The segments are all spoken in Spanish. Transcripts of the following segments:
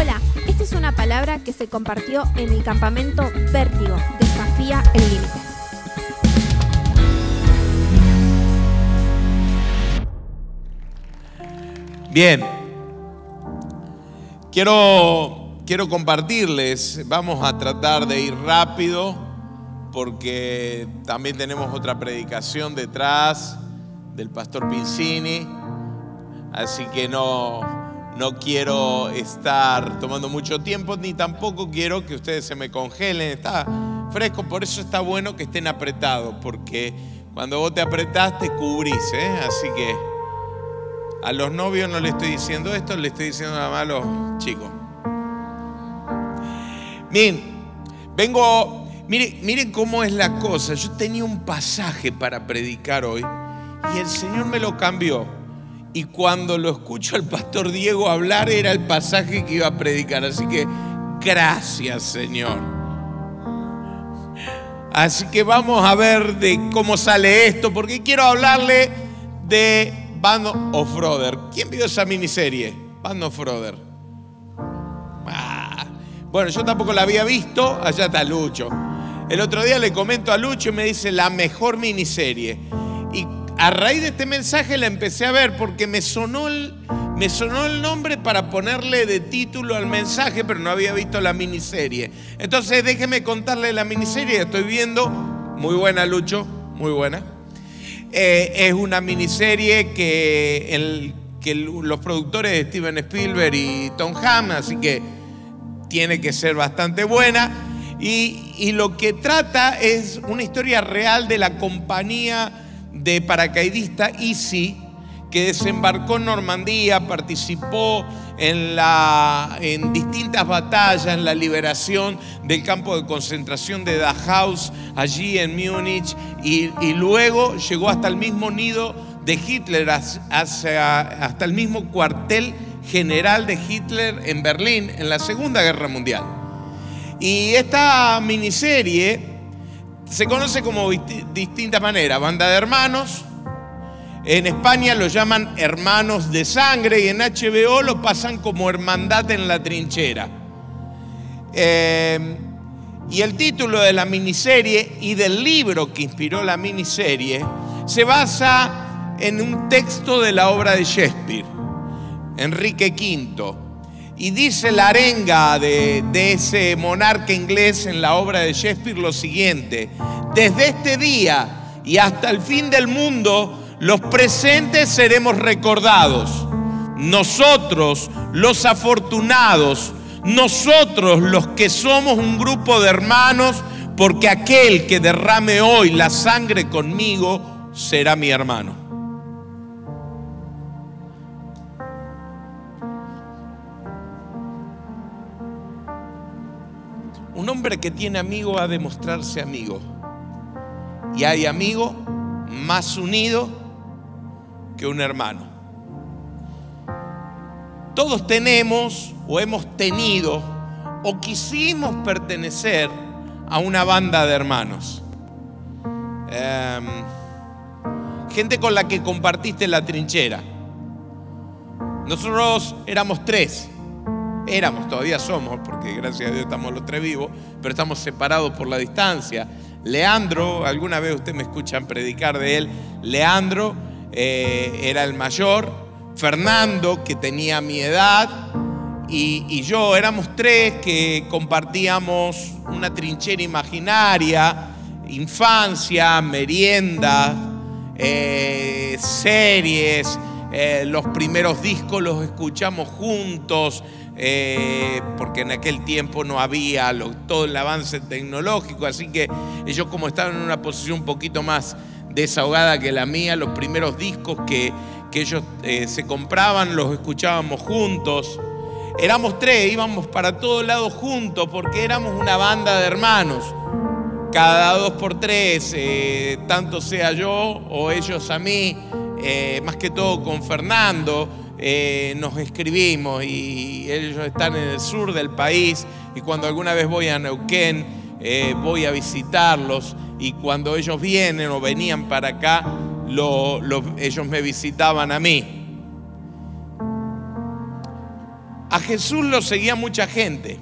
Hola, esta es una palabra que se compartió en el campamento Vértigo, Desafía el Límite. Bien, quiero, quiero compartirles, vamos a tratar de ir rápido porque también tenemos otra predicación detrás del pastor Pincini, así que no, no quiero estar tomando mucho tiempo, ni tampoco quiero que ustedes se me congelen. Está fresco, por eso está bueno que estén apretados, porque cuando vos te apretás te cubrís, ¿eh? Así que a los novios no le estoy diciendo esto, le estoy diciendo nada más a los chicos. Bien, vengo, miren, miren cómo es la cosa. Yo tenía un pasaje para predicar hoy y el Señor me lo cambió y cuando lo escucho al pastor Diego hablar era el pasaje que iba a predicar. Así que gracias Señor. Así que vamos a ver de cómo sale esto, porque quiero hablarle de Band of Brother. ¿Quién vio esa miniserie? Band of Brother. Ah, bueno, yo tampoco la había visto, allá está Lucho. El otro día le comento a Lucho y me dice la mejor miniserie. A raíz de este mensaje la empecé a ver porque me sonó, el, me sonó el nombre para ponerle de título al mensaje, pero no había visto la miniserie. Entonces déjeme contarle la miniserie, estoy viendo, muy buena Lucho, muy buena. Eh, es una miniserie que, que los productores de Steven Spielberg y Tom Hanks, así que tiene que ser bastante buena. Y lo que trata es una historia real de la compañía de paracaidista Easy, que desembarcó en Normandía, participó en, la, en distintas batallas, en la liberación del campo de concentración de Dachau, allí en Múnich, y, luego llegó hasta el mismo nido de Hitler, hasta el mismo cuartel general de Hitler en Berlín en la Segunda Guerra Mundial. Y esta miniserie se conoce como distintas maneras. Banda de hermanos. En España lo llaman hermanos de sangre y en HBO lo pasan como hermandad en la trinchera. Em, y el título de la miniserie y del libro que inspiró la miniserie se basa en un texto de la obra de Shakespeare, Enrique V y dice la arenga de, ese monarca inglés en la obra de Shakespeare lo siguiente, desde este día y hasta el fin del mundo, los presentes seremos recordados. Nosotros, los afortunados, nosotros los que somos un grupo de hermanos, porque aquel que derrame hoy la sangre conmigo será mi hermano. Hombre que tiene amigo va a demostrarse amigo. Y hay amigo más unido que un hermano. Todos tenemos o hemos tenido o quisimos pertenecer a una banda de hermanos. Em, gente con la que compartiste la trinchera. Nosotros éramos tres éramos, todavía somos, porque gracias a Dios estamos los tres vivos, pero estamos separados por la distancia. Leandro, alguna vez ustedes me escuchan predicar de él, Leandro eh, era el mayor, Fernando, que tenía mi edad, y, yo éramos tres que compartíamos una trinchera imaginaria, infancia, merienda, eh, series, eh, los primeros discos los escuchamos juntos, eh, porque en aquel tiempo no había todo el avance tecnológico, así que ellos como estaban en una posición un poquito más desahogada que la mía, los primeros discos que, ellos eh, se compraban los escuchábamos juntos. Éramos tres, íbamos para todos lados juntos porque éramos una banda de hermanos. Cada dos por tres, eh, tanto sea yo o ellos a mí, más que todo con Fernando, eh, nos escribimos y ellos están en el sur del país y cuando alguna vez voy a Neuquén eh, voy a visitarlos y cuando ellos vienen o venían para acá, ellos me visitaban a mí. a Jesús lo seguía mucha gente.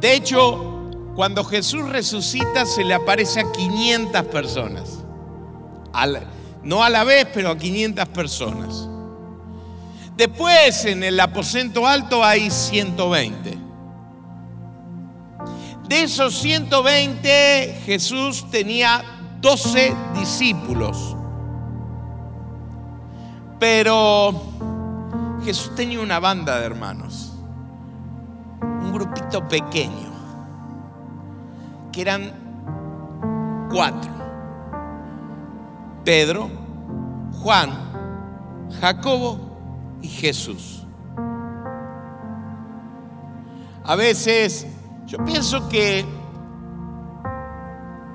De hecho, cuando Jesús resucita se le aparece a 500 personas. No a la vez, pero a 500 personas. Después en el aposento alto hay 120. De esos 120 Jesús tenía 12 discípulos. Pero Jesús tenía una banda de hermanos, un grupito pequeño, que eran cuatro. Pedro, Juan, Jacobo y Jesús. A veces yo pienso que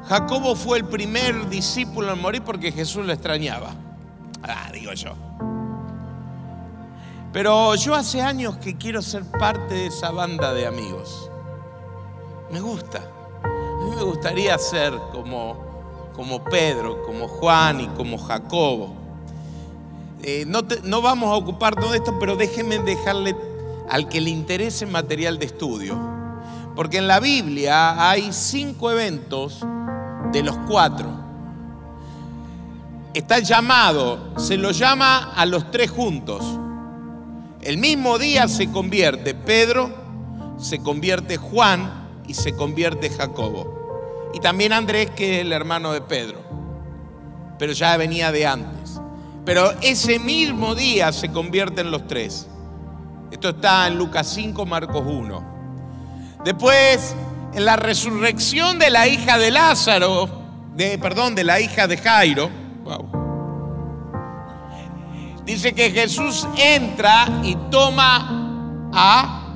Jacobo fue el primer discípulo en morir porque Jesús lo extrañaba. Ah, digo yo. Pero yo hace años que quiero ser parte de esa banda de amigos. Me gusta. A mí me gustaría ser como, como Pedro, como Juan y como Jacobo. Eh, no, no vamos a ocupar todo esto, pero déjenme dejarle al que le interese material de estudio. Porque en la Biblia hay cinco eventos de los cuatro. Está llamado, se lo llama a los tres juntos. El mismo día se convierte Pedro, se convierte Juan y se convierte Jacobo. Y también Andrés, que es el hermano de Pedro, pero ya venía de antes. Pero ese mismo día se convierten los tres. Esto está en Lucas 5, Marcos 1. Después, en la resurrección de la hija de Lázaro, de, perdón, de la hija de Jairo, dice que Jesús entra y toma a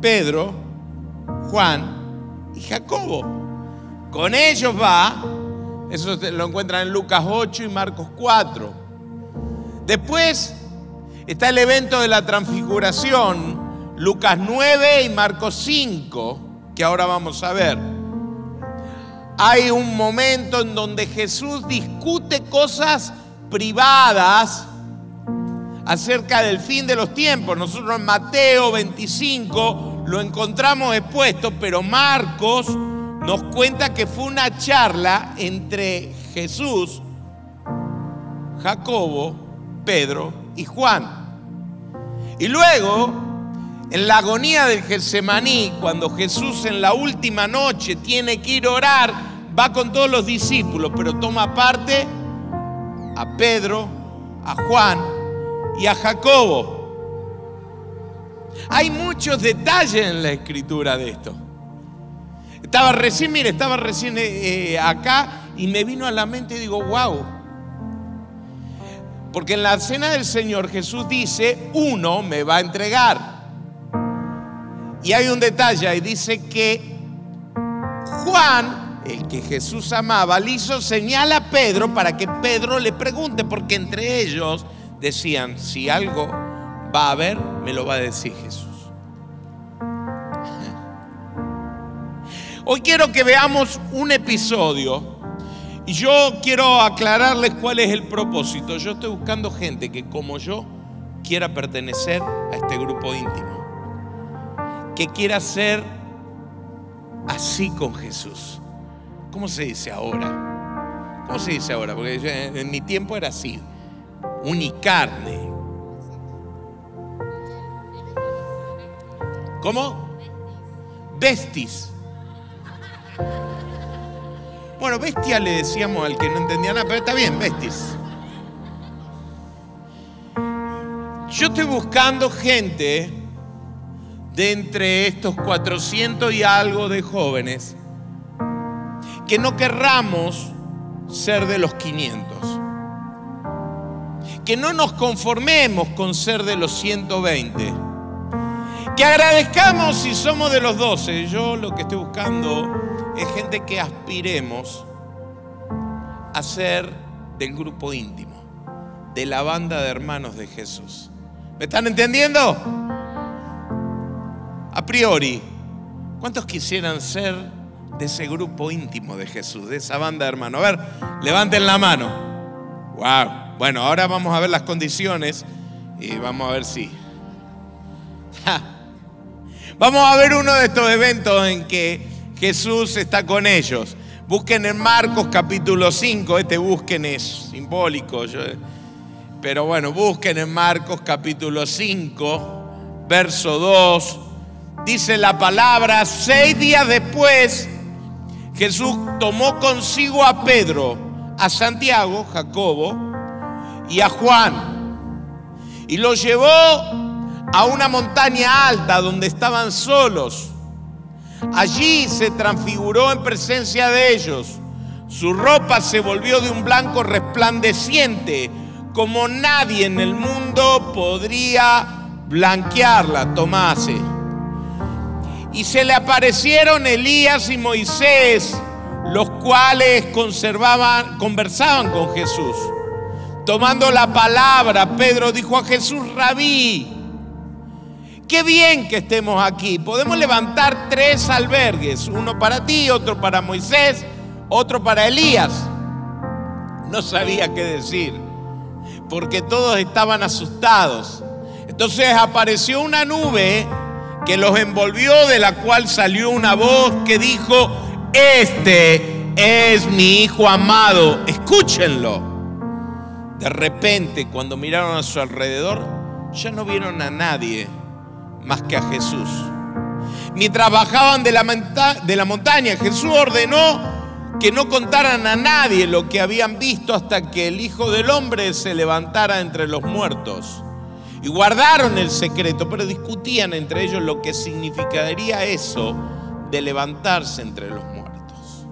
Pedro, Juan y Jacobo. Con ellos va, eso lo encuentran en Lucas 8 y Marcos 4. Después está el evento de la transfiguración, Lucas 9 y Marcos 5, que ahora vamos a ver. Hay un momento en donde Jesús discute cosas privadas acerca del fin de los tiempos. Nosotros en Mateo 25 lo encontramos expuesto, pero Marcos nos cuenta que fue una charla entre Jesús, Jacobo, Pedro y Juan. Y luego, en la agonía del Getsemaní, cuando Jesús en la última noche tiene que ir a orar, va con todos los discípulos, pero toma parte a Pedro, a Juan y a Jacobo. Hay muchos detalles en la escritura de esto. Estaba recién, mire, estaba recién eh, eh, acá y me vino a la mente y digo, wow. Porque en la cena del Señor Jesús dice, uno me va a entregar. Y hay un detalle y dice que Juan, el que Jesús amaba, le hizo señal a Pedro para que Pedro le pregunte, porque entre ellos decían, si algo va a haber, me lo va a decir Jesús. Hoy quiero que veamos un episodio y yo quiero aclararles cuál es el propósito. Yo estoy buscando gente que como yo quiera pertenecer a este grupo íntimo, que quiera ser así con Jesús. ¿Cómo se dice ahora? ¿Cómo se dice ahora? Porque en mi tiempo era así unicarne. ¿Cómo? Vestis. Bueno, bestia le decíamos al que no entendía nada, pero está bien, bestis. Yo estoy buscando gente de entre estos 400 y algo de jóvenes que no querramos ser de los 500 que no nos conformemos con ser de los 120. Que agradezcamos si somos de los 12. Yo lo que estoy buscando es gente que aspiremos a ser del grupo íntimo, de la banda de hermanos de Jesús. ¿Me están entendiendo? A priori, ¿cuántos quisieran ser de ese grupo íntimo de Jesús, de esa banda de hermanos? A ver, levanten la mano. Wow. Bueno, ahora vamos a ver las condiciones Y vamos a ver si. Vamos a ver uno de estos eventos en que Jesús está con ellos. Busquen en Marcos capítulo 5, este busquen es simbólico, pero bueno, busquen en Marcos capítulo 5, verso 2, dice la palabra, seis días después Jesús tomó consigo a Pedro, a Santiago, Jacobo, y a Juan, y los llevó a una montaña alta donde estaban solos. Allí se transfiguró en presencia de ellos. Su ropa se volvió de un blanco resplandeciente, como nadie en el mundo podría blanquearla, tomase. Y se le aparecieron Elías y Moisés, los cuales conservaban, conversaban con Jesús. Tomando la palabra, Pedro dijo a Jesús, rabí, Qué bien que estemos aquí. Podemos levantar tres albergues, uno para ti, otro para Moisés, otro para Elías. No sabía qué decir, porque todos estaban asustados. Entonces apareció una nube que los envolvió, de la cual salió una voz que dijo, este es mi hijo amado, escúchenlo. De repente, cuando miraron a su alrededor, ya no vieron a nadie más que a Jesús. Mientras bajaban de la, de la montaña, Jesús ordenó que no contaran a nadie lo que habían visto hasta que el Hijo del Hombre se levantara entre los muertos. Y guardaron el secreto, pero discutían entre ellos lo que significaría eso de levantarse entre los muertos.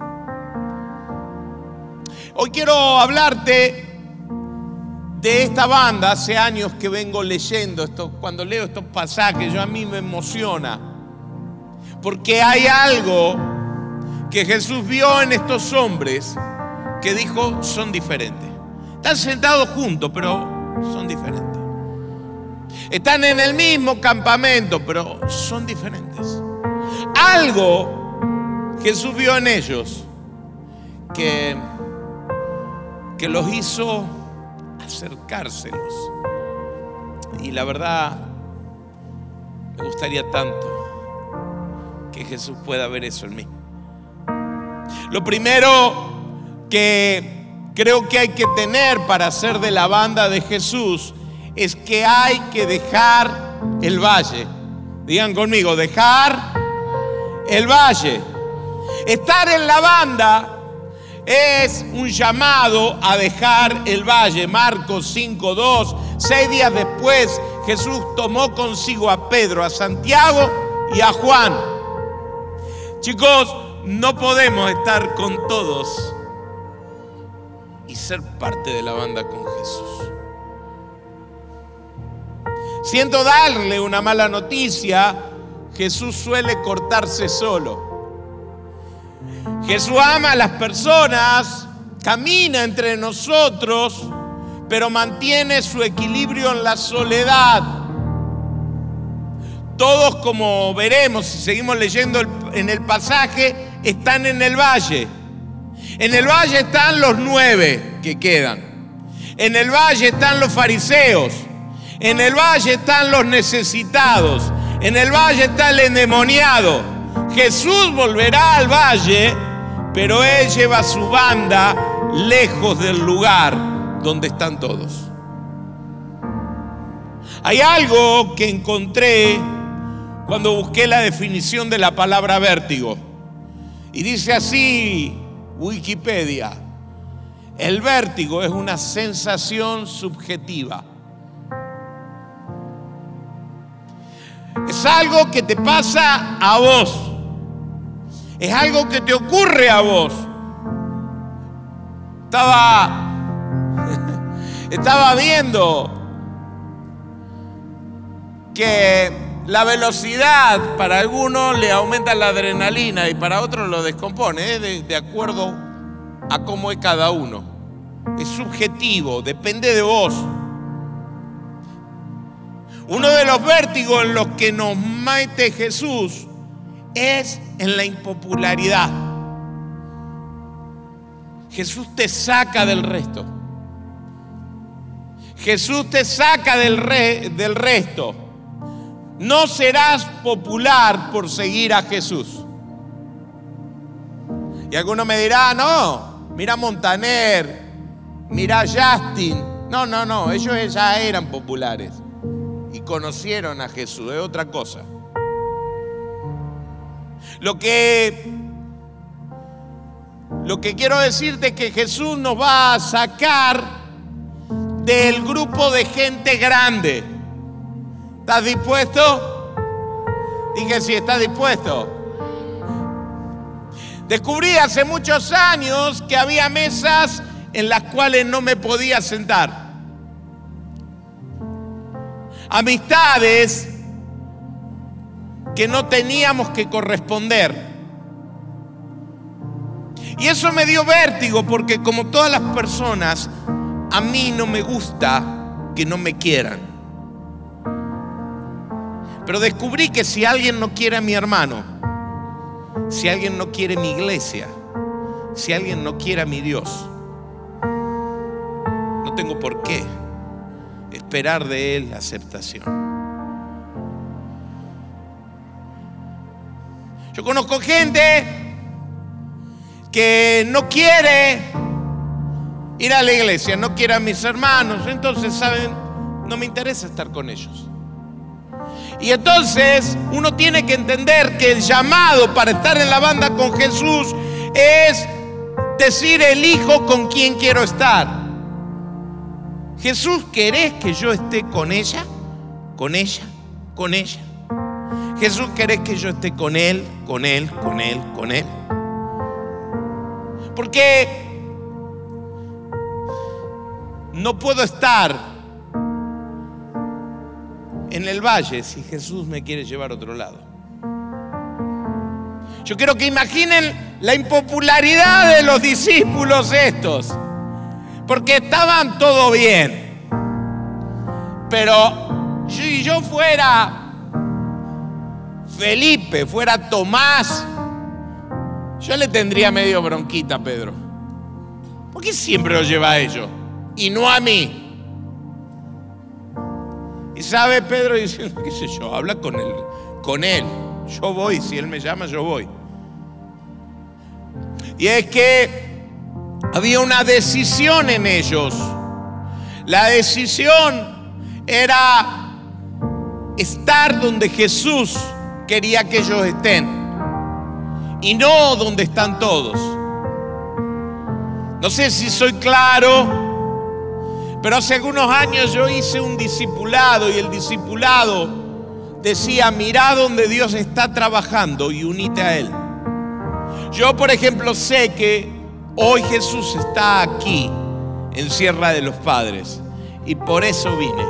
Hoy quiero hablarte de esta banda, hace años que vengo leyendo esto, cuando leo estos pasajes, yo a mí me emociona, porque hay algo que Jesús vio en estos hombres que dijo son diferentes. Están sentados juntos, pero son diferentes. Están en el mismo campamento, pero son diferentes. Algo Jesús vio en ellos que, que los hizo acercárselos. Y la verdad, me gustaría tanto que Jesús pueda ver eso en mí. Lo primero que creo que hay que tener para ser de la banda de Jesús es que hay que dejar el valle. Digan conmigo, dejar el valle. Estar en la banda es un llamado a dejar el valle. Marcos 5.2. Seis días después Jesús tomó consigo a Pedro, a Santiago y a Juan. Chicos, no podemos estar con todos y ser parte de la banda con Jesús. Siento darle una mala noticia, Jesús suele cortarse solo. Jesús ama a las personas, camina entre nosotros, pero mantiene su equilibrio en la soledad. Todos, como veremos si seguimos leyendo en el pasaje, están en el valle. En el valle están los nueve que quedan. En el valle están los fariseos. En el valle están los necesitados. En el valle está el endemoniado. Jesús volverá al valle pero él lleva su banda lejos del lugar donde están todos. Hay algo que encontré cuando busqué la definición de la palabra vértigo. Y dice así Wikipedia, el vértigo es una sensación subjetiva. Es algo que te pasa a vos. Es algo que te ocurre a vos. Estaba, estaba viendo que la velocidad para algunos le aumenta la adrenalina y para otros lo descompone, ¿eh? de acuerdo a cómo es cada uno. Es subjetivo, depende de vos. Uno de los vértigos en los que nos mete Jesús es en la impopularidad. Jesús te saca del resto. Jesús te saca del, del resto. No serás popular por seguir a Jesús. Y alguno me dirá, no, mira Montaner, mira Justin. No, no, no, ellos ya eran populares y conocieron a Jesús, es otra cosa. Lo que, lo que quiero decirte es que Jesús nos va a sacar del grupo de gente grande. ¿Estás dispuesto? Dije si estás dispuesto. Descubrí hace muchos años que había mesas en las cuales no me podía sentar. Amistades que no teníamos que corresponder. Y eso me dio vértigo porque como todas las personas, a mí no me gusta que no me quieran. Pero descubrí que si alguien no quiere a mi hermano, si alguien no quiere mi iglesia, si alguien no quiere a mi Dios, no tengo por qué esperar de Él aceptación. Yo conozco gente que no quiere ir a la iglesia, no quiere a mis hermanos, entonces, ¿saben? No me interesa estar con ellos. Y entonces uno tiene que entender que el llamado para estar en la banda con Jesús es decir, elijo con quién quiero estar. Jesús, ¿querés que yo esté con ella? Con ella, con ella. Jesús, ¿querés que yo esté con él, con él, con él, con él? Porque no puedo estar en el valle si Jesús me quiere llevar a otro lado. Yo quiero que imaginen la impopularidad de los discípulos estos, porque estaban todo bien. Pero si yo fuera Felipe, fuera Tomás, yo le tendría medio bronquita a Pedro. ¿Por qué siempre lo lleva a ellos y no a mí? Y sabe Pedro diciendo, qué sé yo, habla con él, con él. Yo voy, si él me llama, yo voy. Y es que había una decisión en ellos. La decisión era estar donde Jesús quería que ellos estén y no donde están todos. No sé si soy claro, pero hace algunos años yo hice un discipulado y el discipulado decía, mira donde Dios está trabajando y unite a Él. Yo, por ejemplo, sé que hoy Jesús está aquí en Sierra de los Padres y por eso vine,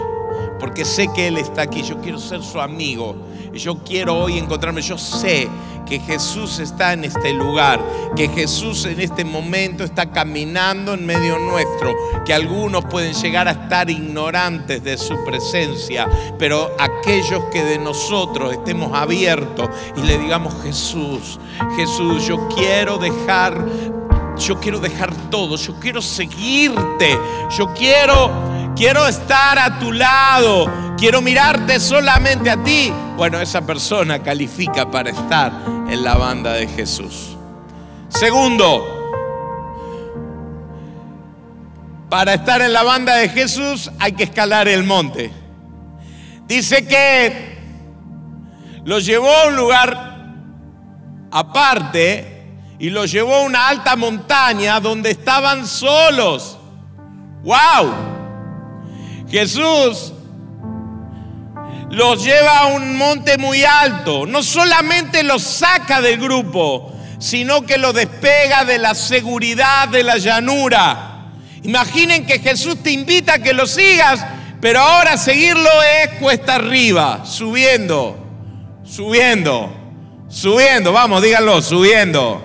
porque sé que Él está aquí. Yo quiero ser su amigo yo quiero hoy encontrarme. Yo sé que Jesús está en este lugar, que Jesús en este momento está caminando en medio nuestro, que algunos pueden llegar a estar ignorantes de su presencia, pero aquellos que de nosotros estemos abiertos y le digamos Jesús, Jesús, yo quiero dejar yo quiero dejar todo, yo quiero seguirte, yo quiero quiero estar a tu lado, quiero mirarte solamente a ti. Bueno, esa persona califica para estar en la banda de Jesús. Segundo, para estar en la banda de Jesús hay que escalar el monte. Dice que lo llevó a un lugar aparte y lo llevó a una alta montaña donde estaban solos. ¡Wow! Jesús los lleva a un monte muy alto. No solamente los saca del grupo, sino que los despega de la seguridad de la llanura. Imaginen que Jesús te invita a que lo sigas, pero ahora seguirlo es cuesta arriba, subiendo, subiendo, subiendo. Vamos, díganlo, subiendo,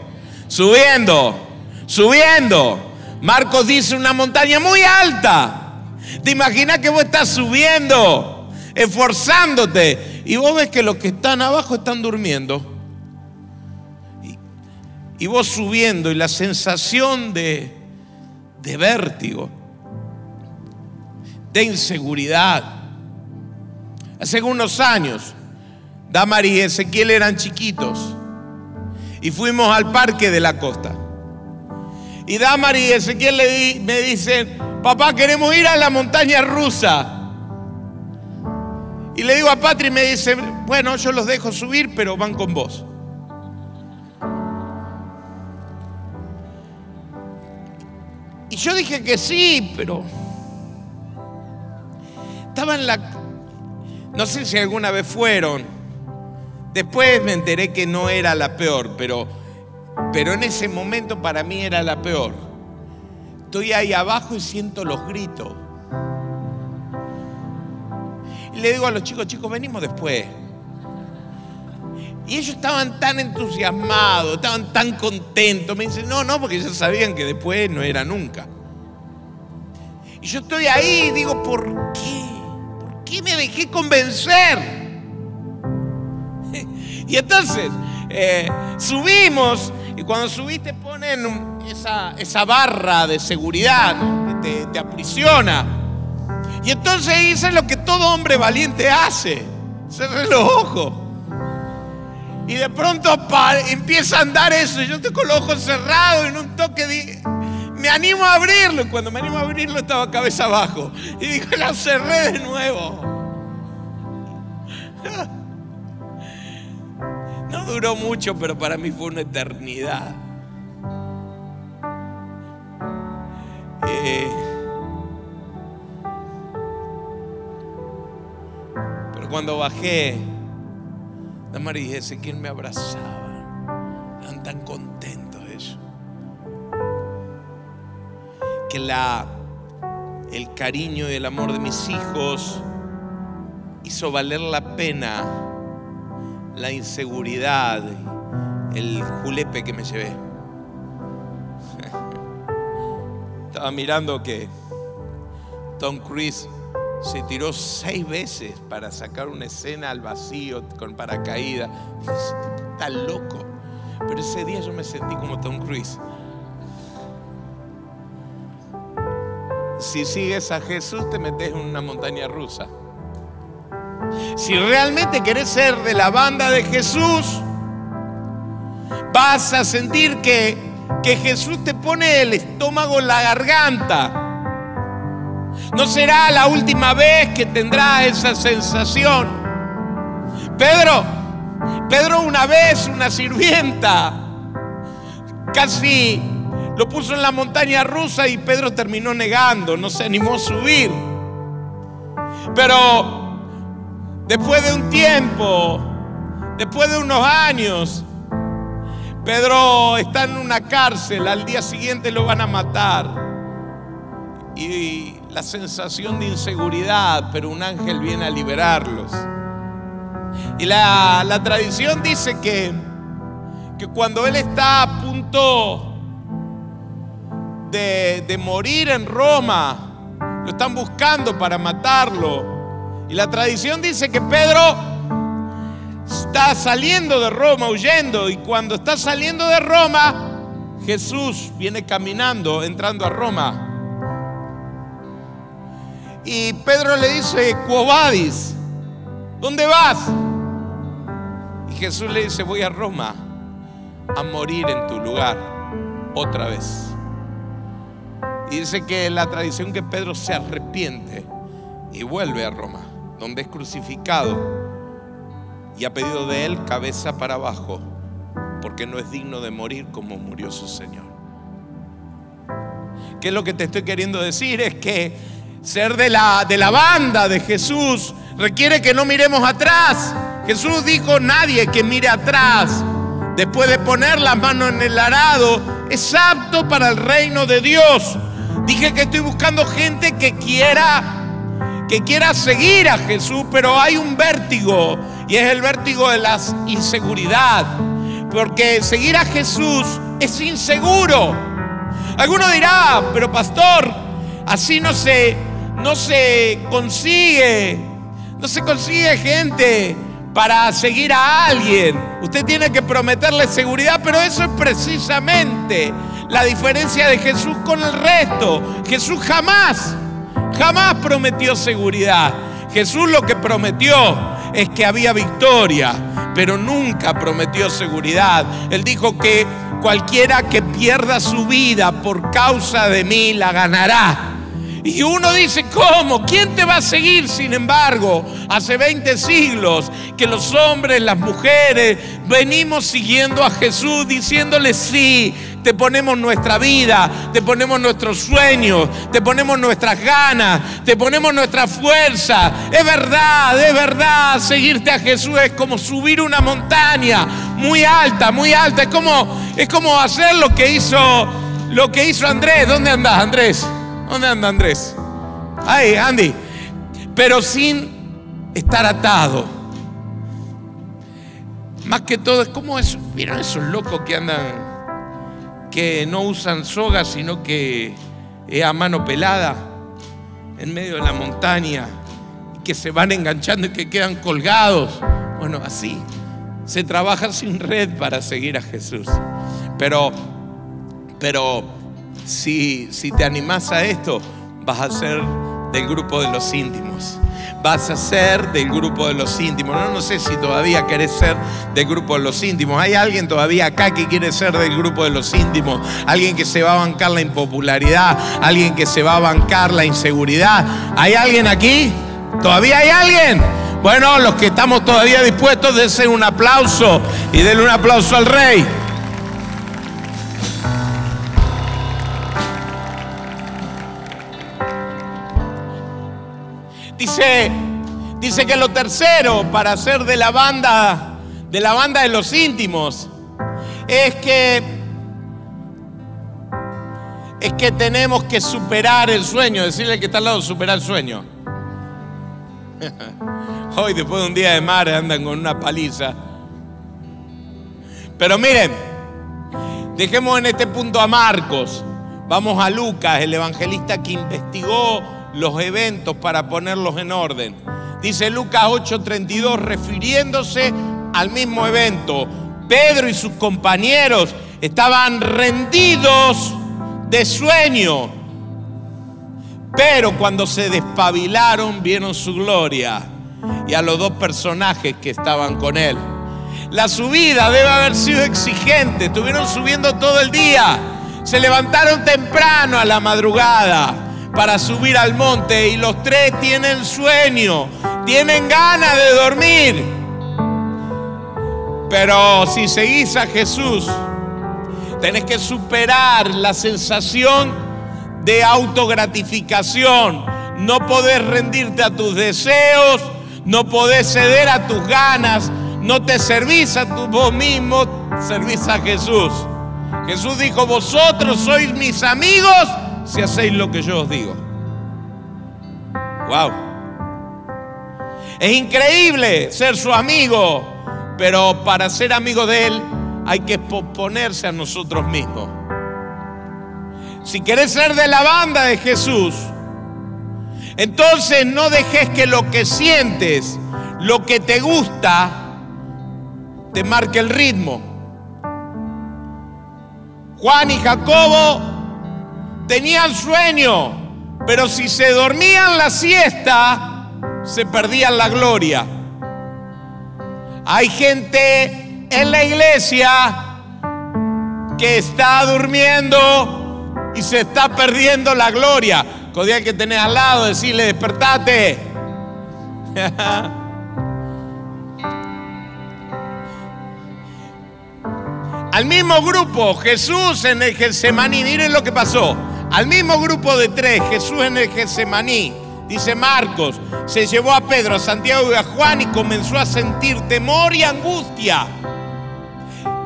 subiendo, subiendo. Marcos dice una montaña muy alta. ¿Te imaginas que vos estás subiendo? esforzándote. Y vos ves que los que están abajo están durmiendo. Y, vos subiendo y la sensación de, de vértigo de inseguridad. Hace unos años, Damar y Ezequiel eran chiquitos y fuimos al parque de la costa. Y Damar y Ezequiel me dicen, papá, queremos ir a la montaña rusa. Y le digo a Patri y me dice, bueno, yo los dejo subir, pero van con vos. Y yo dije que sí, pero estaba en la... No sé si alguna vez fueron. Después me enteré que no era la peor, pero, pero en ese momento para mí era la peor. Estoy ahí abajo y siento los gritos. Y le digo a los chicos, chicos, venimos después. Y ellos estaban tan entusiasmados, estaban tan contentos. Me dicen, no, no, porque ellos sabían que después no era nunca. Y yo estoy ahí y digo, ¿por qué? ¿Por qué me dejé convencer? Y entonces eh, subimos y cuando subiste ponen esa, esa barra de seguridad que te, aprisiona. Y entonces hice lo que todo hombre valiente hace. Cerré los ojos. Y de pronto empieza a andar eso. Y yo estoy con los ojos cerrados en un toque me animo a abrirlo. Y cuando me animo a abrirlo estaba cabeza abajo. Y digo, la cerré de nuevo. No duró mucho, pero para mí fue una eternidad. Eh, pero cuando bajé, María y Ezequiel me abrazaban. Estaban tan contentos ellos. Que la, el cariño y el amor de mis hijos hizo valer la pena la inseguridad, el julepe que me llevé. Estaba mirando que Tom Cruise se tiró seis veces para sacar una escena al vacío con paracaídas. Está loco. Pero ese día yo me sentí como Tom Cruise. Si sigues a Jesús te metes en una montaña rusa. Si realmente querés ser de la banda de Jesús, vas a sentir que, que Jesús te pone el estómago en la garganta. No será la última vez que tendrás esa sensación. Pedro, Pedro una vez, una sirvienta, casi lo puso en la montaña rusa y Pedro terminó negando, no se animó a subir. Pero Después de un tiempo, después de unos años, Pedro está en una cárcel, al día siguiente lo van a matar. Y la sensación de inseguridad, pero un ángel viene a liberarlos. Y la, tradición dice que, que cuando él está a punto de, de morir en Roma, lo están buscando para matarlo. Y la tradición dice que Pedro está saliendo de Roma, huyendo, y cuando está saliendo de Roma, Jesús viene caminando, entrando a Roma. Y Pedro le dice, Cuobadis, ¿dónde vas? Y Jesús le dice, voy a Roma a morir en tu lugar otra vez. Y dice que la tradición que Pedro se arrepiente y vuelve a Roma donde es crucificado y ha pedido de él cabeza para abajo, porque no es digno de morir como murió su Señor. ¿Qué es lo que te estoy queriendo decir? Es que ser de la, de la banda de Jesús requiere que no miremos atrás. Jesús dijo, nadie que mire atrás, después de poner la mano en el arado, es apto para el reino de Dios. Dije que estoy buscando gente que quiera que quiera seguir a Jesús, pero hay un vértigo y es el vértigo de la inseguridad. Porque seguir a Jesús es inseguro. Alguno dirá, pero pastor, así no se, no se consigue, no se consigue gente para seguir a alguien. Usted tiene que prometerle seguridad, pero eso es precisamente la diferencia de Jesús con el resto. Jesús jamás jamás prometió seguridad. Jesús lo que prometió es que había victoria, pero nunca prometió seguridad. Él dijo que cualquiera que pierda su vida por causa de mí la ganará. Y uno dice, ¿cómo? ¿Quién te va a seguir? Sin embargo, hace 20 siglos que los hombres, las mujeres, venimos siguiendo a Jesús diciéndole sí. Te ponemos nuestra vida, te ponemos nuestros sueños, te ponemos nuestras ganas, te ponemos nuestra fuerza. Es verdad, es verdad, seguirte a Jesús es como subir una montaña muy alta, muy alta. Es como, es como hacer lo que hizo, lo que hizo Andrés. ¿Dónde andás, Andrés? ¿Dónde anda Andrés? Ahí, Andy. Pero sin estar atado. Más que todo, es como eso. ¿Vieron esos locos que andan, que no usan soga, sino que es a mano pelada en medio de la montaña, que se van enganchando y que quedan colgados? Bueno, así se trabaja sin red para seguir a Jesús. Pero, pero si, te animás a esto, vas a ser del grupo de los íntimos. Vas a ser del grupo de los íntimos. No, no sé si todavía querés ser del grupo de los íntimos. ¿Hay alguien todavía acá que quiere ser del grupo de los íntimos? ¿Alguien que se va a bancar la impopularidad? ¿Alguien que se va a bancar la inseguridad? ¿Hay alguien aquí? ¿Todavía hay alguien? Bueno, los que estamos todavía dispuestos, dense un aplauso y denle un aplauso al rey. Dice, que lo tercero para ser de la banda, de la banda de los íntimos, es que es que tenemos que superar el sueño, decirle que está al lado, superar el sueño. Hoy después de un día de mar andan con una paliza. Pero miren, dejemos en este punto a Marcos. Vamos a Lucas, el evangelista que investigó los eventos para ponerlos en orden. Dice Lucas 8:32 refiriéndose al mismo evento. Pedro y sus compañeros estaban rendidos de sueño, pero cuando se despabilaron vieron su gloria y a los dos personajes que estaban con él. La subida debe haber sido exigente, estuvieron subiendo todo el día, se levantaron temprano a la madrugada para subir al monte y los tres tienen sueño, tienen ganas de dormir. Pero si seguís a Jesús, tenés que superar la sensación de autogratificación. No podés rendirte a tus deseos, no podés ceder a tus ganas, no te servís a tu vos mismo, servís a Jesús. Jesús dijo, vosotros sois mis amigos si hacéis lo que yo os digo. Wow. Es increíble ser su amigo, pero para ser amigo de Él hay que ponerse a nosotros mismos. Si querés ser de la banda de Jesús, entonces no dejes que lo que sientes, lo que te gusta, te marque el ritmo. Juan y Jacobo tenían sueño, pero si se dormían la siesta, se perdían la gloria. Hay gente en la iglesia que está durmiendo y se está perdiendo la gloria. Codial que tenés al lado, decirle, despertate. al mismo grupo, Jesús en el Getsemaní, miren lo que pasó. Al mismo grupo de tres, Jesús en el Getsemaní, dice Marcos, se llevó a Pedro, a Santiago y a Juan y comenzó a sentir temor y angustia.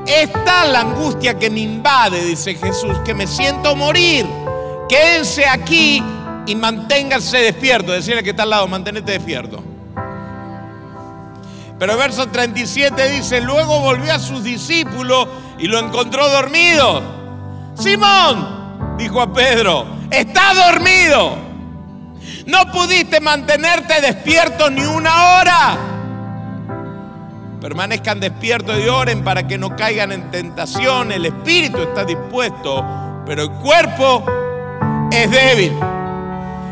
Está la angustia que me invade, dice Jesús, que me siento morir. Quédense aquí y manténganse despierto. Decirle que está al lado, manténete despierto. Pero el verso 37 dice, luego volvió a sus discípulos y lo encontró dormido. Simón, dijo a Pedro, está dormido. No pudiste mantenerte despierto ni una hora. Permanezcan despiertos y oren para que no caigan en tentación. El espíritu está dispuesto, pero el cuerpo es débil.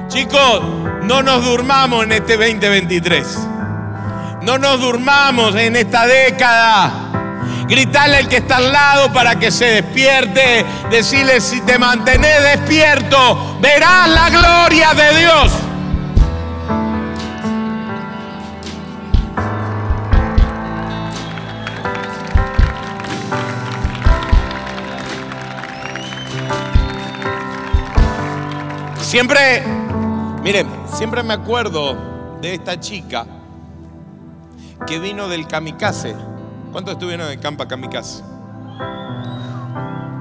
Chicos, no nos durmamos en este 2023. No nos durmamos en esta década. Gritarle al que está al lado para que se despierte. Decirle, si te mantenés despierto, verás la gloria de Dios. Siempre, miren, siempre me acuerdo de esta chica que vino del kamikaze. ¿Cuántos estuvieron en el campo kamikaze?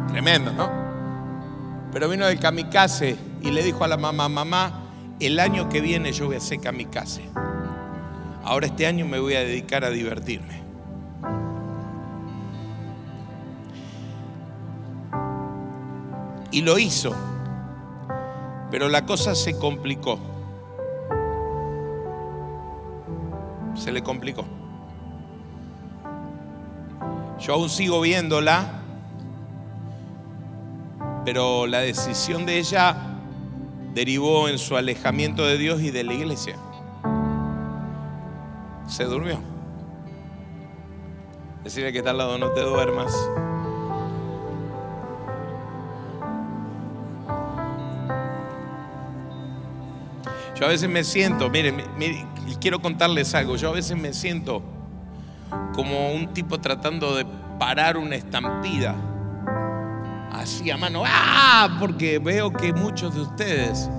Tremendo, ¿no? Pero vino del kamikaze y le dijo a la mamá, mamá, el año que viene yo voy a ser kamikaze. Ahora este año me voy a dedicar a divertirme. Y lo hizo. Pero la cosa se complicó. Se le complicó. Yo aún sigo viéndola, pero la decisión de ella derivó en su alejamiento de Dios y de la iglesia. Se durmió. Decirle que está al lado, no te duermas. Yo a veces me siento, miren, quiero contarles algo, yo a veces me siento como un tipo tratando de parar una estampida, así a mano, ¡ah! Porque veo que muchos de ustedes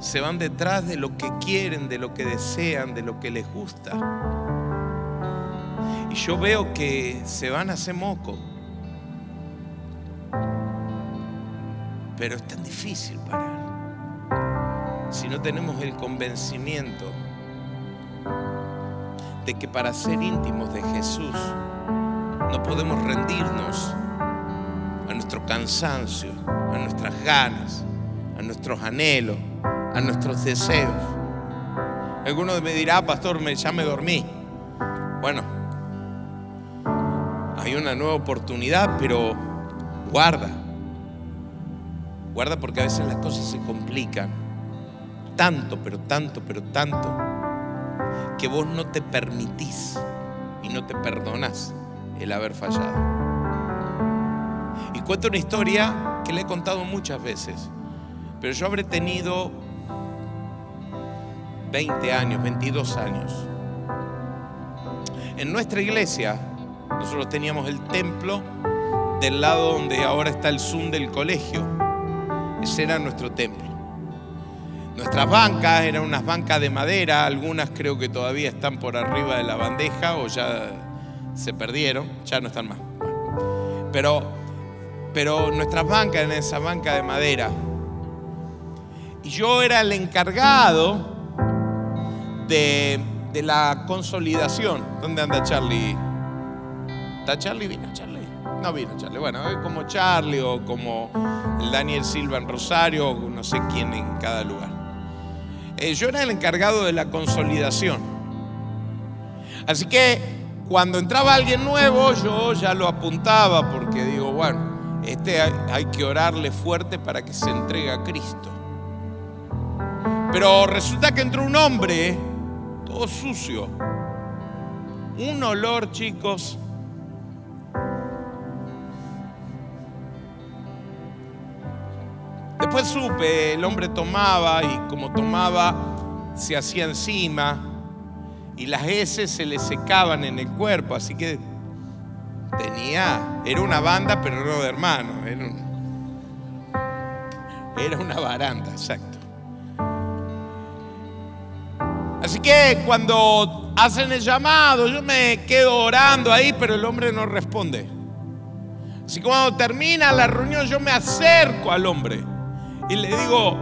se van detrás de lo que quieren, de lo que desean, de lo que les gusta. Y yo veo que se van a hacer moco. Pero es tan difícil parar si no tenemos el convencimiento de que para ser íntimos de Jesús no podemos rendirnos a nuestro cansancio, a nuestras ganas, a nuestros anhelos, a nuestros deseos. Algunos me dirá, pastor, ya me dormí. Bueno, hay una nueva oportunidad, pero guarda. Guarda porque a veces las cosas se complican tanto, pero tanto, pero tanto, que vos no te permitís y no te perdonas el haber fallado. Y cuento una historia que le he contado muchas veces, pero yo habré tenido 20 años, 22 años. En nuestra iglesia, nosotros teníamos el templo del lado donde ahora está el Zoom del colegio. Ese era nuestro templo. Nuestras bancas eran unas bancas de madera, algunas creo que todavía están por arriba de la bandeja o ya se perdieron, ya no están más. Pero, pero nuestras bancas eran esa banca de madera. Y yo era el encargado de, de la consolidación. ¿Dónde anda Charlie? ¿Está Charlie? ¿Vino Charlie? No vino Charlie. Bueno, como Charlie o como el Daniel Silva en Rosario, o no sé quién en cada lugar. Eh, yo era el encargado de la consolidación. Así que cuando entraba alguien nuevo, yo ya lo apuntaba porque digo, bueno, este hay que orarle fuerte para que se entregue a Cristo. Pero resulta que entró un hombre, todo sucio, un olor, chicos, Después supe, el hombre tomaba y como tomaba se hacía encima y las heces se le secaban en el cuerpo, así que tenía, era una banda pero no de hermanos, era, era una baranda, exacto. Así que cuando hacen el llamado, yo me quedo orando ahí, pero el hombre no responde. Así que cuando termina la reunión, yo me acerco al hombre y le digo,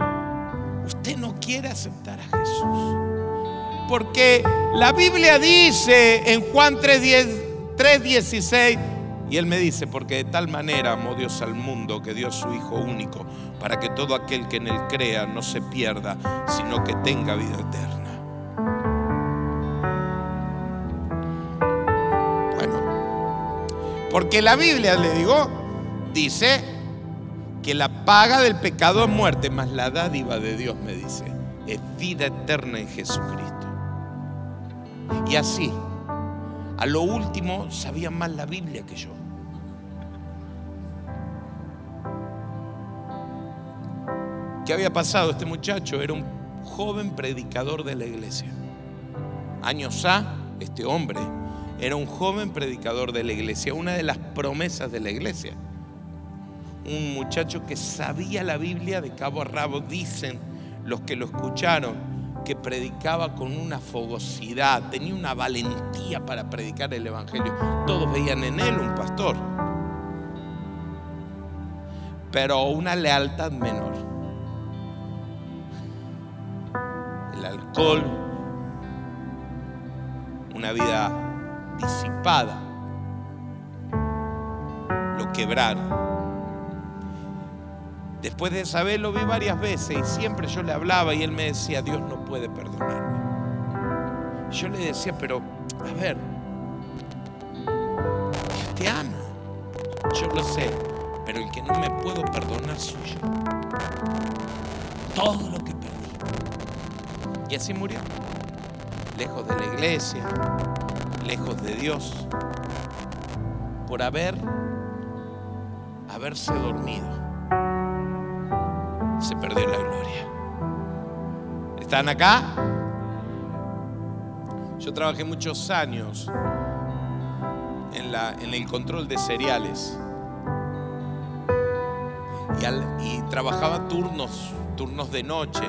usted no quiere aceptar a Jesús. Porque la Biblia dice en Juan 3:16, y él me dice, porque de tal manera amó Dios al mundo que dio su Hijo único, para que todo aquel que en él crea no se pierda, sino que tenga vida eterna. Bueno, porque la Biblia, le digo, dice que la paga del pecado es muerte, más la dádiva de Dios me dice, es vida eterna en Jesucristo. Y así, a lo último, sabía más la Biblia que yo. ¿Qué había pasado? Este muchacho era un joven predicador de la iglesia. Años A, este hombre era un joven predicador de la iglesia, una de las promesas de la iglesia un muchacho que sabía la Biblia de cabo a rabo, dicen los que lo escucharon, que predicaba con una fogosidad, tenía una valentía para predicar el Evangelio. Todos veían en él un pastor, pero una lealtad menor. El alcohol, una vida disipada, lo quebraron. Después de saber lo vi varias veces y siempre yo le hablaba y él me decía, Dios no puede perdonarme. Yo le decía, pero, a ver, Dios te ama. Yo lo sé, pero el que no me puedo perdonar soy yo. Todo lo que perdí. Y así murió. Lejos de la iglesia, lejos de Dios, por haber, haberse dormido se perdió la gloria. ¿Están acá? Yo trabajé muchos años en, la, en el control de cereales y, trabajaba turnos, turnos de noche.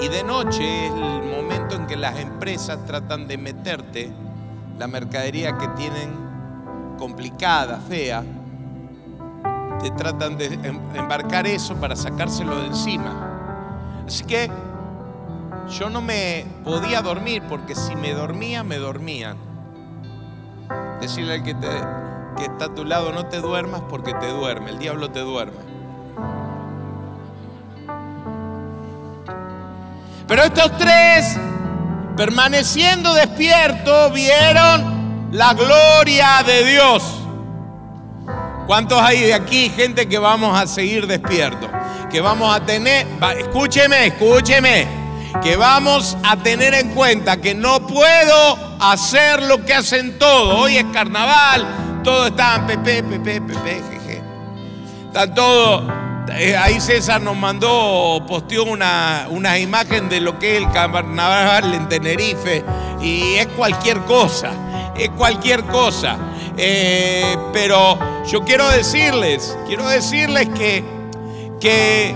Y de noche es el momento en que las empresas tratan de meterte la mercadería que tienen complicada, fea, tratan de em, embarcar eso para sacárselo de encima. Así que yo no me podía dormir porque si me dormía, me dormían. Decirle al que, te, que está a tu lado, no te duermas porque te duerme, el diablo te duerme. Pero estos tres, permaneciendo despiertos, vieron la gloria de Dios. ¿Cuántos hay de aquí gente que vamos a seguir despiertos? Que vamos a tener, escúcheme, escúcheme, que vamos a tener en cuenta que no puedo hacer lo que hacen todos. Hoy es carnaval, todos están pepe, pepe, pepe, jeje. Están todos, eh, ahí César nos mandó, posteó una, una imagen de lo que es el carnaval en Tenerife y es cualquier cosa, es cualquier cosa. Eh, pero yo quiero decirles, quiero decirles que, que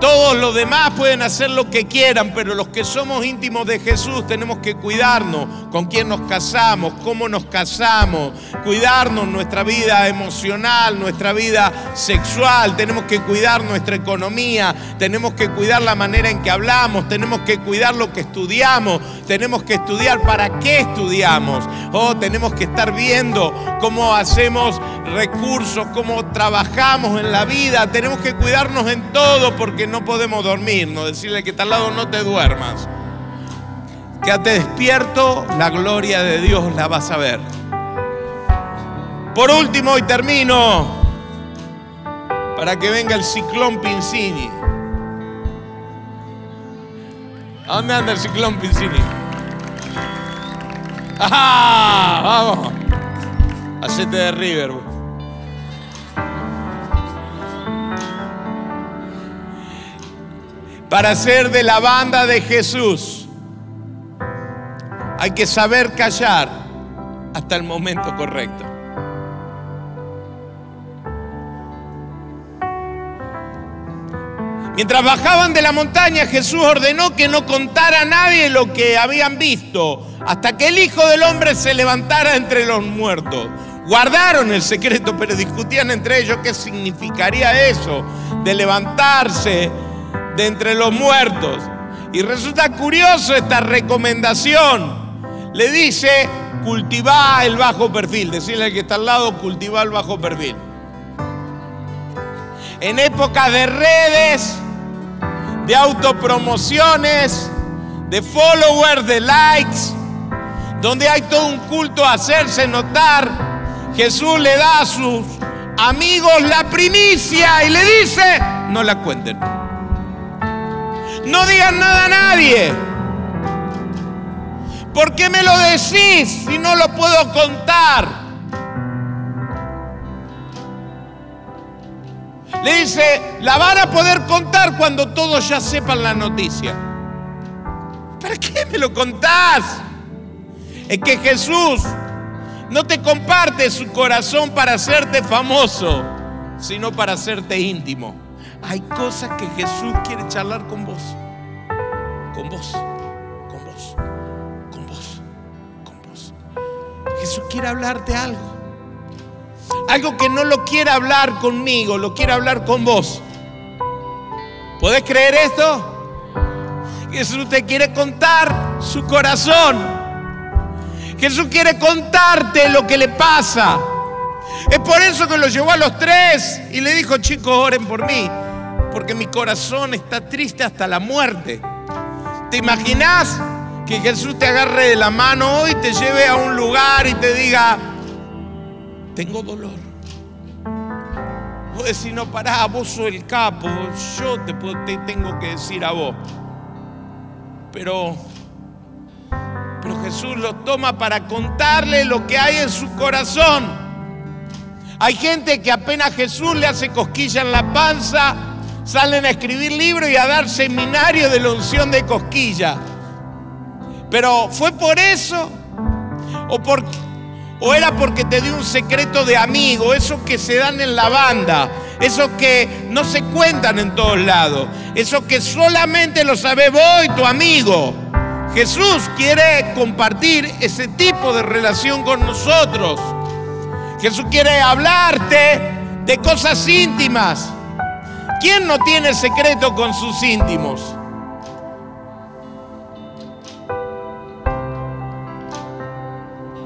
todos los demás pueden hacer lo que quieran, pero los que somos íntimos de Jesús tenemos que cuidarnos con quién nos casamos, cómo nos casamos, cuidarnos nuestra vida emocional, nuestra vida sexual, tenemos que cuidar nuestra economía, tenemos que cuidar la manera en que hablamos, tenemos que cuidar lo que estudiamos, tenemos que estudiar para qué estudiamos, o oh, tenemos que estar viendo cómo hacemos recursos, cómo trabajamos en la vida, tenemos que cuidarnos en todo porque no podemos dormir, no decirle que está al lado no te duermas. Quédate despierto, la gloria de Dios la vas a ver. Por último, y termino, para que venga el ciclón Pincini. ¿A dónde anda el ciclón Pincini? ¡Ah! Vamos. Hacete de River. Para ser de la banda de Jesús hay que saber callar hasta el momento correcto. Mientras bajaban de la montaña, Jesús ordenó que no contara a nadie lo que habían visto, hasta que el Hijo del Hombre se levantara entre los muertos. Guardaron el secreto, pero discutían entre ellos qué significaría eso de levantarse de entre los muertos. Y resulta curioso esta recomendación. Le dice, cultiva el bajo perfil. Decirle al que está al lado, cultiva el bajo perfil. En época de redes, de autopromociones, de followers, de likes, donde hay todo un culto a hacerse notar, Jesús le da a sus amigos la primicia y le dice, no la cuenten. No digan nada a nadie. ¿Por qué me lo decís si no lo puedo contar? Le dice, la van a poder contar cuando todos ya sepan la noticia. ¿Para qué me lo contás? Es que Jesús no te comparte su corazón para hacerte famoso, sino para hacerte íntimo. Hay cosas que Jesús quiere charlar con vos. Con vos, con vos, con vos, con vos. Jesús quiere hablarte algo. Algo que no lo quiere hablar conmigo, lo quiere hablar con vos. ¿Podés creer esto? Jesús te quiere contar su corazón. Jesús quiere contarte lo que le pasa. Es por eso que lo llevó a los tres y le dijo, chicos, oren por mí, porque mi corazón está triste hasta la muerte. ¿Te imaginas que Jesús te agarre de la mano hoy, te lleve a un lugar y te diga, tengo dolor? Vos decís, no, pará, vos sos el capo, yo te, te tengo que decir a vos. Pero pero Jesús lo toma para contarle lo que hay en su corazón. Hay gente que apenas Jesús le hace cosquilla en la panza, salen a escribir libros y a dar seminario de la unción de cosquilla. Pero fue por eso o, o era porque te dio un secreto de amigo, eso que se dan en la banda, eso que no se cuentan en todos lados, eso que solamente lo sabe vos y tu amigo. Jesús quiere compartir ese tipo de relación con nosotros. Jesús quiere hablarte de cosas íntimas. ¿Quién no tiene secreto con sus íntimos?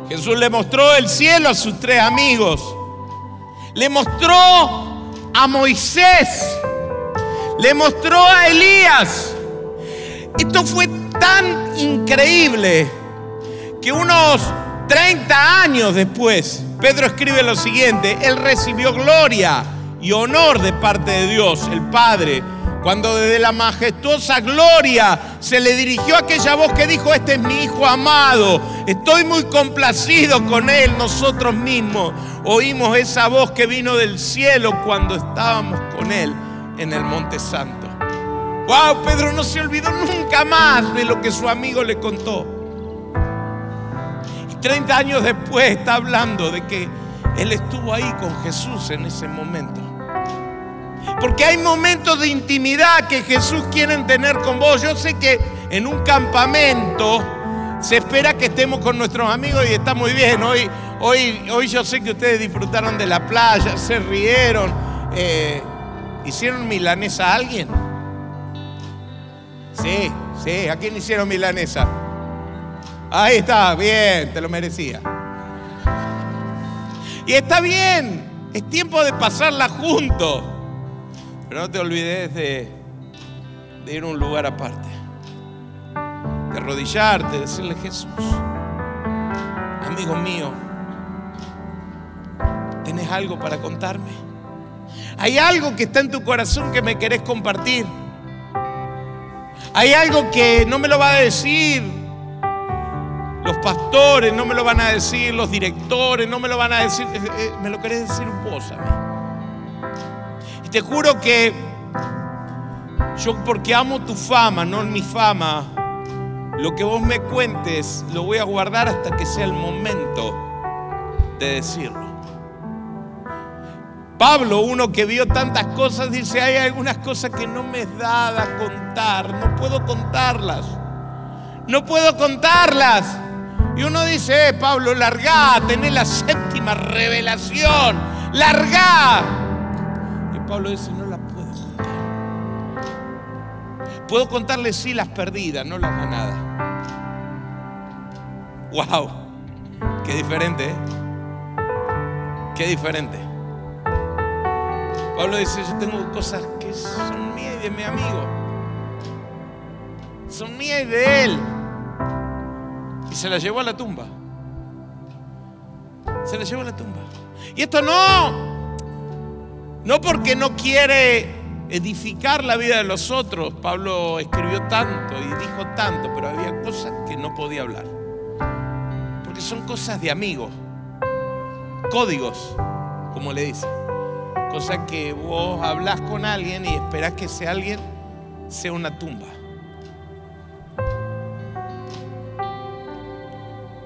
Jesús le mostró el cielo a sus tres amigos. Le mostró a Moisés. Le mostró a Elías. Esto fue tan increíble que unos 30 años después, Pedro escribe lo siguiente, él recibió gloria y honor de parte de Dios, el Padre, cuando desde la majestuosa gloria se le dirigió aquella voz que dijo, este es mi Hijo amado, estoy muy complacido con Él, nosotros mismos oímos esa voz que vino del cielo cuando estábamos con Él en el Monte Santo. Wow, Pedro no se olvidó nunca más de lo que su amigo le contó. Y 30 años después está hablando de que él estuvo ahí con Jesús en ese momento. Porque hay momentos de intimidad que Jesús quiere tener con vos. Yo sé que en un campamento se espera que estemos con nuestros amigos y está muy bien. Hoy, hoy, hoy yo sé que ustedes disfrutaron de la playa, se rieron. Eh, ¿Hicieron milanesa a alguien? Sí, sí, ¿a quién hicieron milanesa? Ahí está, bien, te lo merecía. Y está bien, es tiempo de pasarla juntos. Pero no te olvides de, ir a un lugar aparte. De arrodillarte, de decirle Jesús, amigo mío, ¿tenés algo para contarme? ¿Hay algo que está en tu corazón que me querés compartir? Hay algo que no me lo va a decir los pastores, no me lo van a decir los directores, no me lo van a decir, eh, eh, me lo querés decir vos a. Te juro que yo porque amo tu fama, no mi fama, lo que vos me cuentes lo voy a guardar hasta que sea el momento de decirlo. Pablo, uno que vio tantas cosas, dice, hay algunas cosas que no me es dada contar, no puedo contarlas, no puedo contarlas. Y uno dice, eh, Pablo, largá, tenés la séptima revelación, largá. Pablo dice, no la puedo contar. Puedo contarles sí las perdidas, no las ganadas. Wow, qué diferente, ¿eh? Qué diferente. Pablo dice, yo tengo cosas que son mías de mi amigo. Son mías de él. Y se las llevó a la tumba. Se las llevó a la tumba. Y esto no, No porque no quiere edificar la vida de los otros. Pablo escribió tanto y dijo tanto, pero había cosas que no podía hablar. Porque son cosas de amigos, códigos, como le dice. Cosas que vos hablas con alguien y esperás que ese alguien sea una tumba.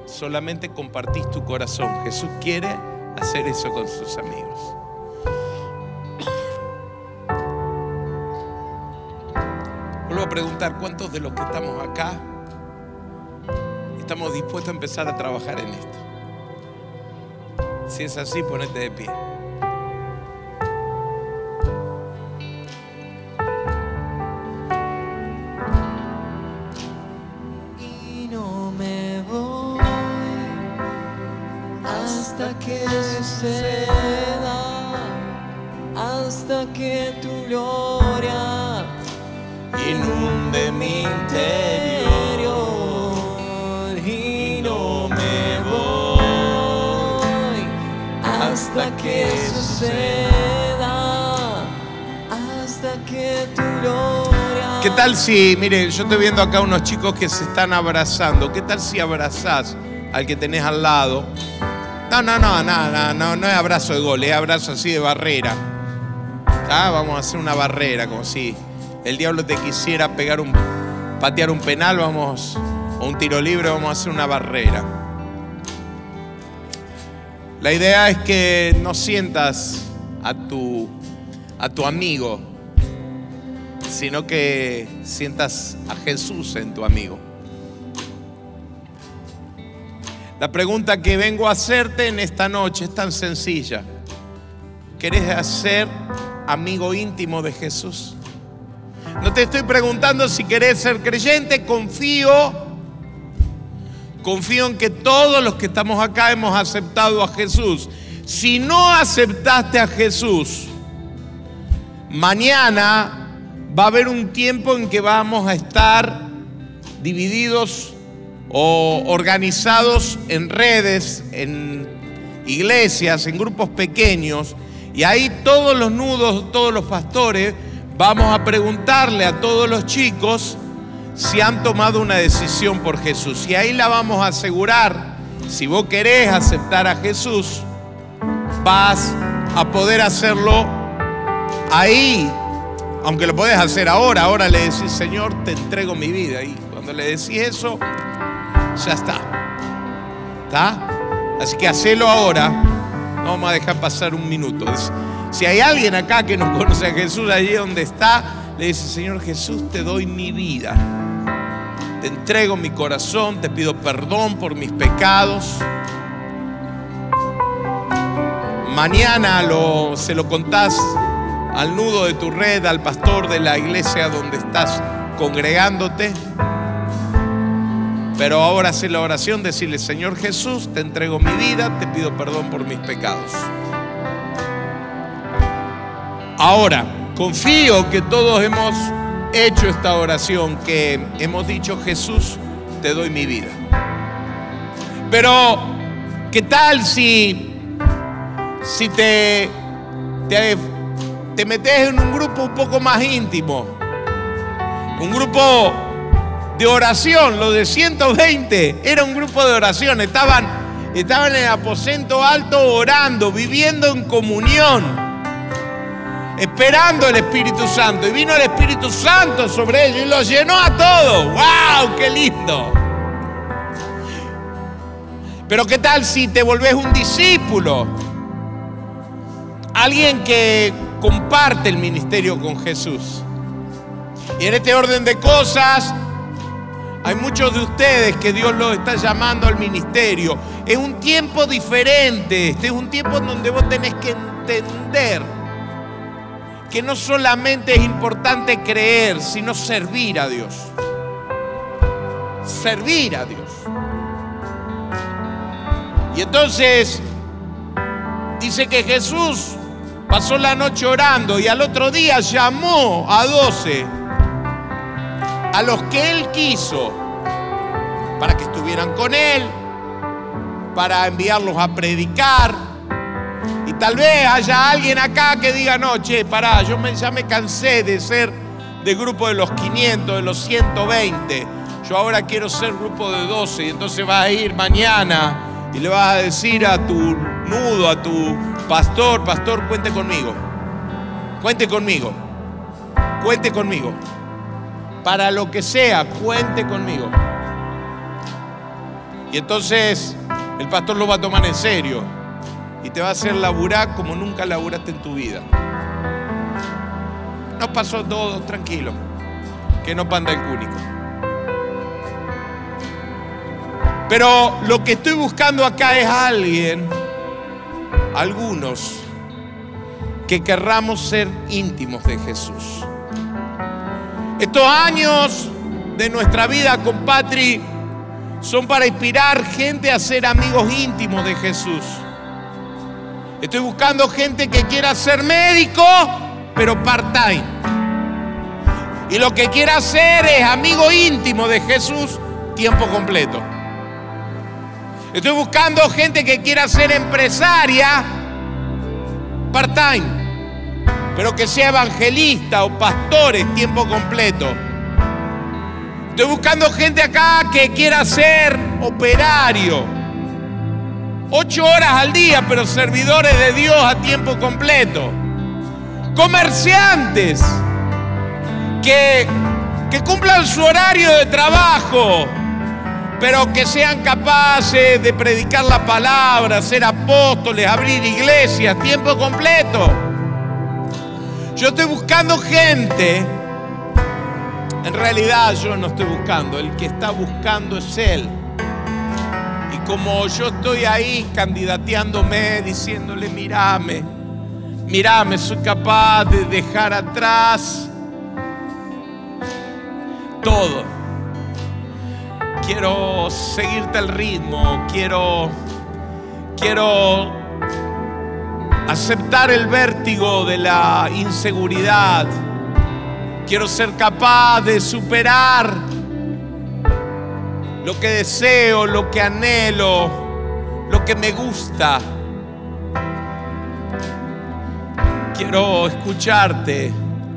Solamente compartís tu corazón. Jesús quiere hacer eso con sus amigos. A preguntar, ¿cuántos de los que estamos acá estamos dispuestos a empezar a trabajar en esto? Si es así, ponete de pie. Y no me voy hasta que suceda, hasta que tu gloria Inunde mi interior. Y no me voy hasta que suceda, hasta que tu gloria. ¿Qué tal si, mire, yo estoy viendo acá unos chicos que se están abrazando. ¿Qué tal si abrazás al que tenés al lado? No, no, no, no, no, no, no es abrazo de gol, es abrazo así de barrera. Ah, vamos a hacer una barrera, como si el diablo te quisiera pegar un, patear un penal, vamos, o un tiro libre, vamos a hacer una barrera. La idea es que no sientas a tu, a tu amigo, sino que sientas a Jesús en tu amigo. La pregunta que vengo a hacerte en esta noche es tan sencilla. ¿Querés hacer amigo íntimo de Jesús? No te estoy preguntando si querés ser creyente, confío. Confío en que todos los que estamos acá hemos aceptado a Jesús. Si no aceptaste a Jesús, mañana va a haber un tiempo en que vamos a estar divididos o organizados en redes, en iglesias, en grupos pequeños, y ahí todos los nudos, todos los pastores, vamos a preguntarle a todos los chicos si han tomado una decisión por Jesús. Y ahí la vamos a asegurar. Si vos querés aceptar a Jesús, vas a poder hacerlo ahí. Aunque lo podés hacer ahora, ahora le decís, Señor, te entrego mi vida. Y cuando le decís eso, ya está. ¿Está? Así que hacelo ahora. No vamos a dejar pasar un minuto. Si hay alguien acá que no conoce a Jesús allí donde está, le dice, Señor Jesús, te doy mi vida. Te entrego mi corazón, te pido perdón por mis pecados. Mañana lo, se lo contás al nudo de tu red, al pastor de la iglesia donde estás congregándote. Pero ahora hace la oración, decirle, Señor Jesús, te entrego mi vida, te pido perdón por mis pecados. Ahora, confío que todos hemos hecho esta oración, que hemos dicho, Jesús, te doy mi vida. Pero, ¿qué tal si, si te, te, te metes en un grupo un poco más íntimo? Un grupo de oración, lo de 120, era un grupo de oración, estaban, estaban en el aposento alto orando, viviendo en comunión, esperando el Espíritu Santo. Y vino el Espíritu Santo sobre ellos y los llenó a todos. ¡Wow! ¡Qué lindo! Pero ¿qué tal si te volvés un discípulo? Alguien que comparte el ministerio con Jesús. Y en este orden de cosas, hay muchos de ustedes que Dios los está llamando al ministerio. Es un tiempo diferente. Este es un tiempo en donde vos tenés que entender que no solamente es importante creer, sino servir a Dios. Servir a Dios. Y entonces dice que Jesús pasó la noche orando y al otro día llamó a doce a los que Él quiso para que estuvieran con Él, para enviarlos a predicar, Tal vez haya alguien acá que diga, no, che, pará, yo me- ya me cansé de ser de grupo de los 500, de los 120. Yo ahora quiero ser grupo de 12 y entonces vas a ir mañana y le vas a decir a tu nudo, a tu pastor, pastor, cuente conmigo. Cuente conmigo. Cuente conmigo. Para lo que sea, cuente conmigo. Y entonces el pastor lo va a tomar en serio y te va a hacer laburar como nunca laburaste en tu vida. No pasó todo, tranquilo. Que no panda el cúnico. Pero lo que estoy buscando acá es alguien, algunos, que querramos ser íntimos de Jesús. Estos años de nuestra vida con Patri son para inspirar gente a ser amigos íntimos de Jesús. Estoy buscando gente que quiera ser médico, pero part-time. Y lo que quiera hacer es amigo íntimo de Jesús, tiempo completo. Estoy buscando gente que quiera ser empresaria, part-time, pero que sea evangelista o pastores, tiempo completo. Estoy buscando gente acá que quiera ser operario. Ocho horas al día, pero servidores de Dios a tiempo completo. Comerciantes que, cumplan su horario de trabajo, pero que sean capaces de predicar la palabra, ser apóstoles, abrir iglesias, tiempo completo. Yo estoy buscando gente en realidad yo no estoy buscando, el que está buscando es Él. Como yo estoy ahí candidateándome, diciéndole, mírame, mírame, soy capaz de dejar atrás todo. Quiero seguirte el ritmo, quiero, quiero aceptar el vértigo de la inseguridad. Quiero ser capaz de superar lo que deseo, lo que anhelo, lo que me gusta. Quiero escucharte,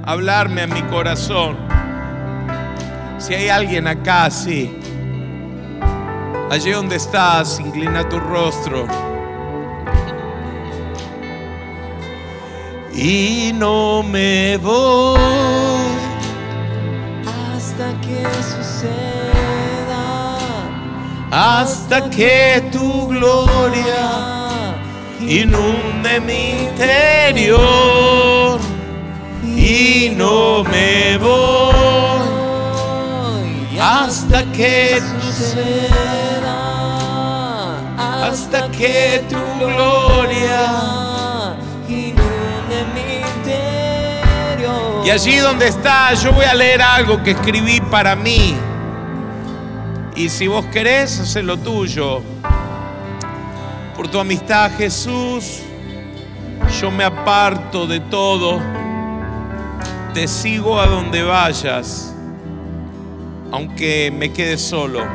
hablarme a mi corazón. Si hay alguien acá, sí. Allí donde estás, inclina tu rostro. Y no me voy hasta que suceda. Hasta que tu gloria inunde mi interior. Y no me voy hasta que suceda. hasta que tu gloria. inunde mi interior. Y allí donde estás, yo voy a leer algo que escribí para mí. Y si vos querés, hacer lo tuyo. Por tu amistad, Jesús, yo me aparto de todo. Te sigo a donde vayas, aunque me quede solo.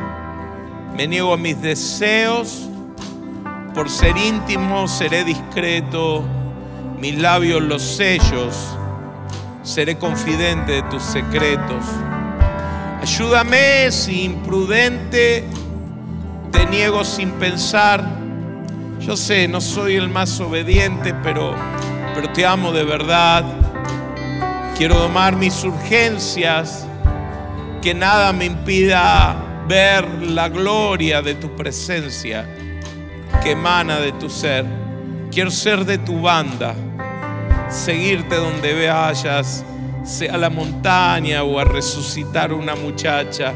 Me niego a mis deseos. Por ser íntimo, seré discreto. Mis labios los sellos. Seré confidente de tus secretos. Ayúdame si imprudente te niego sin pensar. Yo sé, no soy el más obediente, pero, pero te amo de verdad. Quiero domar mis urgencias, que nada me impida ver la gloria de tu presencia que emana de tu ser. Quiero ser de tu banda, seguirte donde vayas, sea a la montaña o a resucitar una muchacha.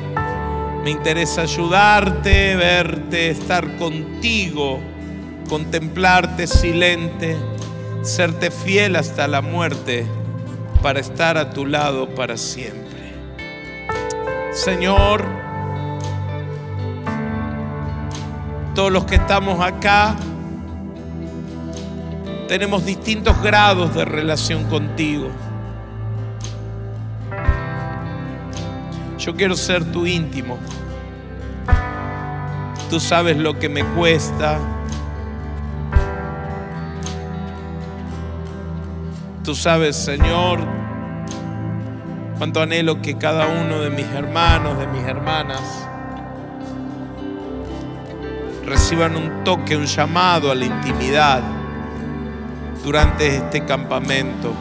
Me interesa ayudarte, verte, estar contigo, contemplarte silente, serte fiel hasta la muerte para estar a tu lado para siempre. Señor, todos los que estamos acá tenemos distintos grados de relación contigo. Yo quiero ser tu íntimo. Tú sabes lo que me cuesta. Tú sabes, Señor, cuánto anhelo que cada uno de mis hermanos, de mis hermanas, reciban un toque, un llamado a la intimidad durante este campamento.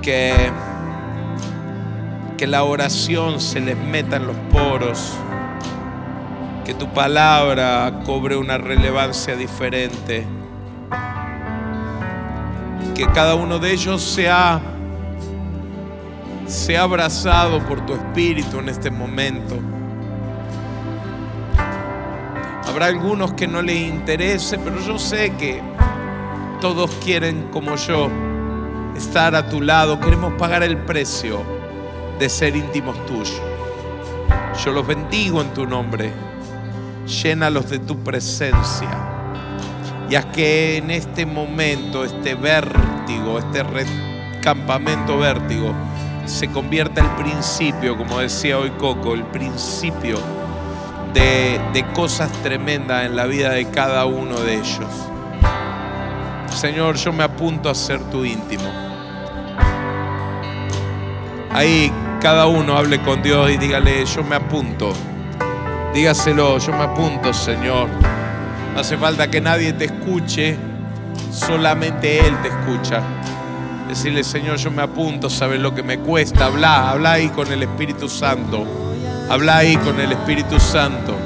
Que, que la oración se les meta en los poros. Que tu palabra cobre una relevancia diferente. Que cada uno de ellos sea, sea abrazado por tu espíritu en este momento. Habrá algunos que no les interese, pero yo sé que todos quieren, como yo, estar a tu lado. Queremos pagar el precio de ser íntimos tuyos. Yo los bendigo en tu nombre. Llénalos de tu presencia. Y haz que en este momento, este vértigo, este campamento vértigo, se convierta el principio, como decía hoy Coco, el principio de, de cosas tremendas en la vida de cada uno de ellos. Señor, yo me apunto a ser tu íntimo. Ahí cada uno hable con Dios y dígale, yo me apunto. Dígaselo, yo me apunto, Señor. No hace falta que nadie te escuche, solamente Él te escucha. Decirle, Señor, yo me apunto, sabes lo que me cuesta. Habla, habla ahí con el Espíritu Santo. Habla ahí con el Espíritu Santo.